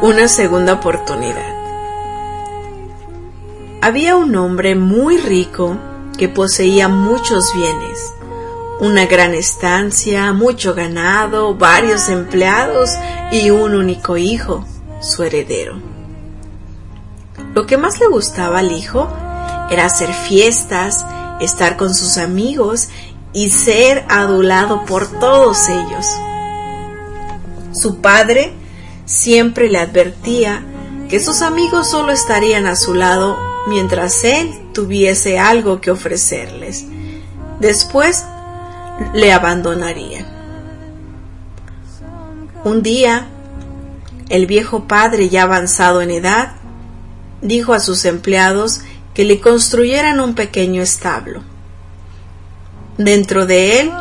Una segunda oportunidad. Había un hombre muy rico que poseía muchos bienes, una gran estancia, mucho ganado, varios empleados y un único hijo, su heredero. Lo que más le gustaba al hijo era hacer fiestas, estar con sus amigos y ser adulado por todos ellos. Su padre siempre le advertía que sus amigos solo estarían a su lado mientras él tuviese algo que ofrecerles. Después le abandonarían. Un día, el viejo padre ya avanzado en edad dijo a sus empleados que le construyeran un pequeño establo. Dentro de él,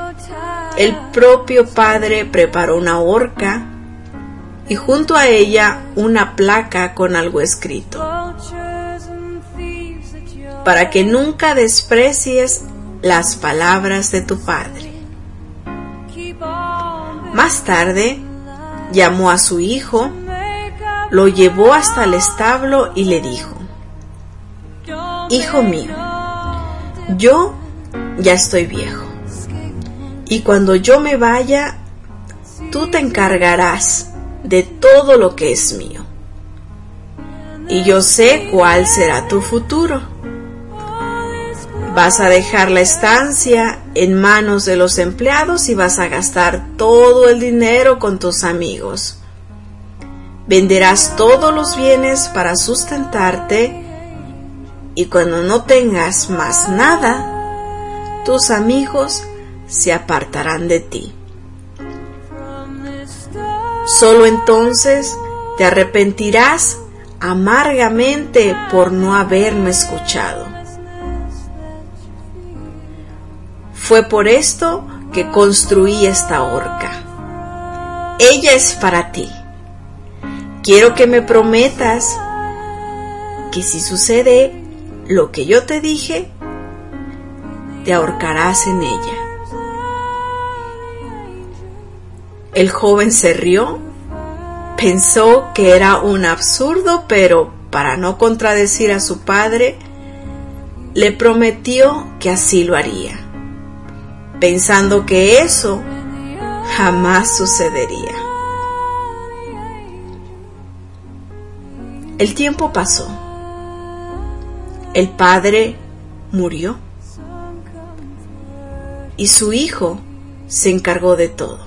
el propio padre preparó una horca y junto a ella una placa con algo escrito, para que nunca desprecies las palabras de tu padre. Más tarde, llamó a su hijo, lo llevó hasta el establo y le dijo, Hijo mío, yo ya estoy viejo, y cuando yo me vaya, tú te encargarás de todo lo que es mío. Y yo sé cuál será tu futuro. Vas a dejar la estancia en manos de los empleados y vas a gastar todo el dinero con tus amigos. Venderás todos los bienes para sustentarte y cuando no tengas más nada, tus amigos se apartarán de ti. Solo entonces te arrepentirás amargamente por no haberme escuchado. Fue por esto que construí esta horca. Ella es para ti. Quiero que me prometas que si sucede lo que yo te dije, te ahorcarás en ella. El joven se rió, pensó que era un absurdo, pero para no contradecir a su padre, le prometió que así lo haría, pensando que eso jamás sucedería. El tiempo pasó. El padre murió y su hijo se encargó de todo.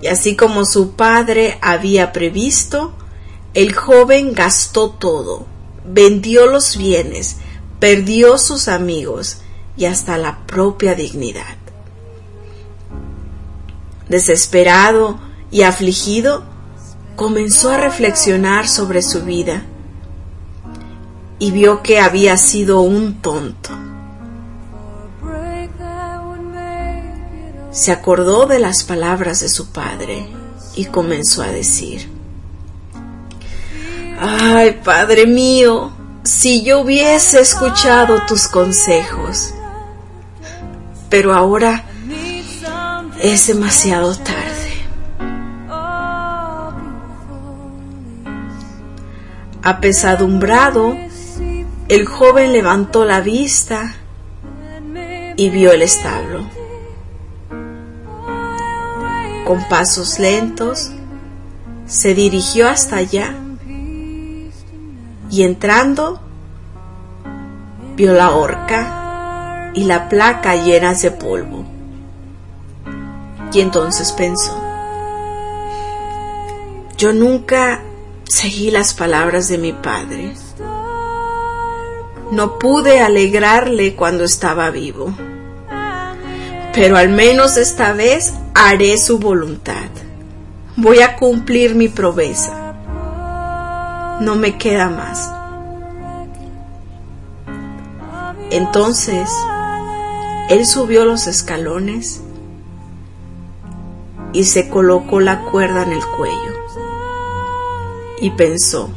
Y así como su padre había previsto, el joven gastó todo, vendió los bienes, perdió sus amigos y hasta la propia dignidad. Desesperado y afligido, comenzó a reflexionar sobre su vida y vio que había sido un tonto. Se acordó de las palabras de su padre y comenzó a decir, Ay, Padre mío, si yo hubiese escuchado tus consejos, pero ahora es demasiado tarde. Apesadumbrado, el joven levantó la vista y vio el establo. Con pasos lentos, se dirigió hasta allá y entrando, vio la horca y la placa llenas de polvo. Y entonces pensó, yo nunca seguí las palabras de mi padre. No pude alegrarle cuando estaba vivo, pero al menos esta vez haré su voluntad. Voy a cumplir mi promesa. No me queda más. Entonces, él subió los escalones y se colocó la cuerda en el cuello. Y pensó,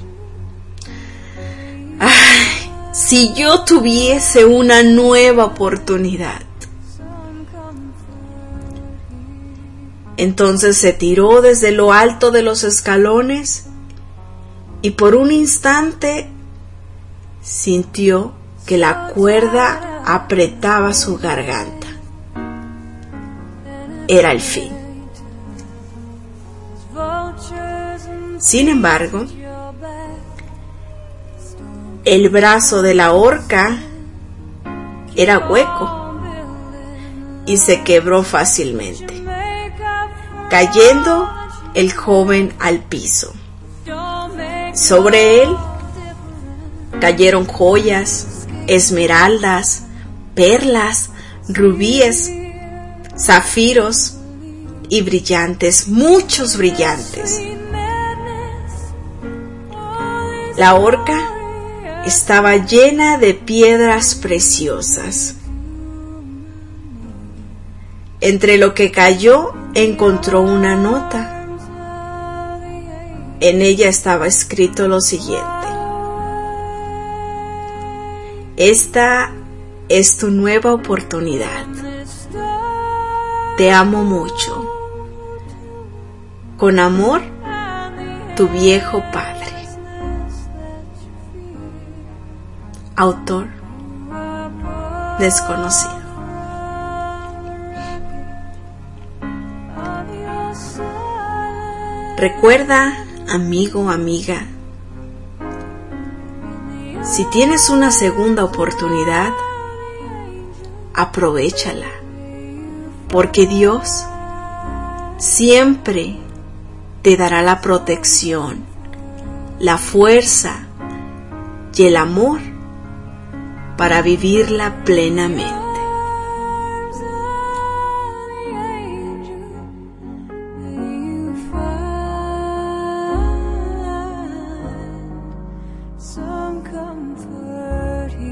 si yo tuviese una nueva oportunidad. Entonces se tiró desde lo alto de los escalones y por un instante sintió que la cuerda apretaba su garganta. Era el fin. Sin embargo, el brazo de la horca era hueco y se quebró fácilmente, cayendo el joven al piso. Sobre él cayeron joyas, esmeraldas, perlas, rubíes, zafiros y brillantes, muchos brillantes. La horca estaba llena de piedras preciosas. Entre lo que cayó encontró una nota. En ella estaba escrito lo siguiente. Esta es tu nueva oportunidad. Te amo mucho. Con amor, tu viejo padre. Autor desconocido. Recuerda, amigo, amiga, si tienes una segunda oportunidad, aprovechala, porque Dios siempre te dará la protección, la fuerza y el amor para vivirla plenamente.